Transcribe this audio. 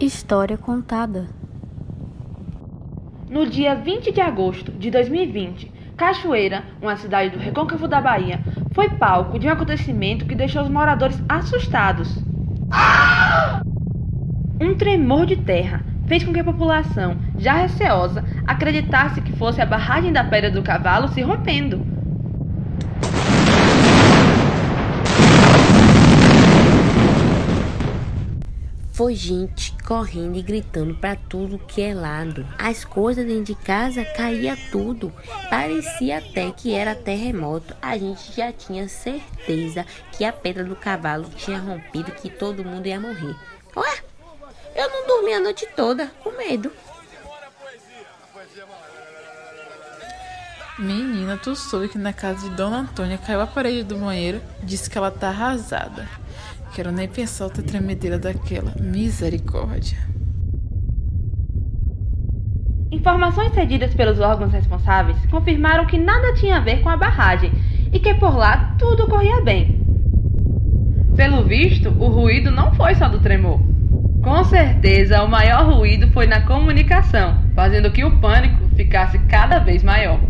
História contada. No dia 20 de agosto de 2020, Cachoeira, uma cidade do recôncavo da Bahia, foi palco de um acontecimento que deixou os moradores assustados. Um tremor de terra fez com que a população, já receosa, acreditasse que fosse a barragem da Pedra do Cavalo se rompendo. Foi gente correndo e gritando para tudo que é lado. As coisas dentro de casa caía tudo. Parecia até que era terremoto. A gente já tinha certeza que a pedra do cavalo tinha rompido, que todo mundo ia morrer. Ué, eu não dormi a noite toda com medo. Menina, tu soube que na casa de Dona Antônia caiu a parede do banheiro, disse que ela tá arrasada. Quero nem pensar outra tremedeira daquela. Misericórdia. Informações cedidas pelos órgãos responsáveis confirmaram que nada tinha a ver com a barragem e que por lá tudo corria bem. Pelo visto, o ruído não foi só do tremor. Com certeza, o maior ruído foi na comunicação, fazendo que o pânico ficasse cada vez maior.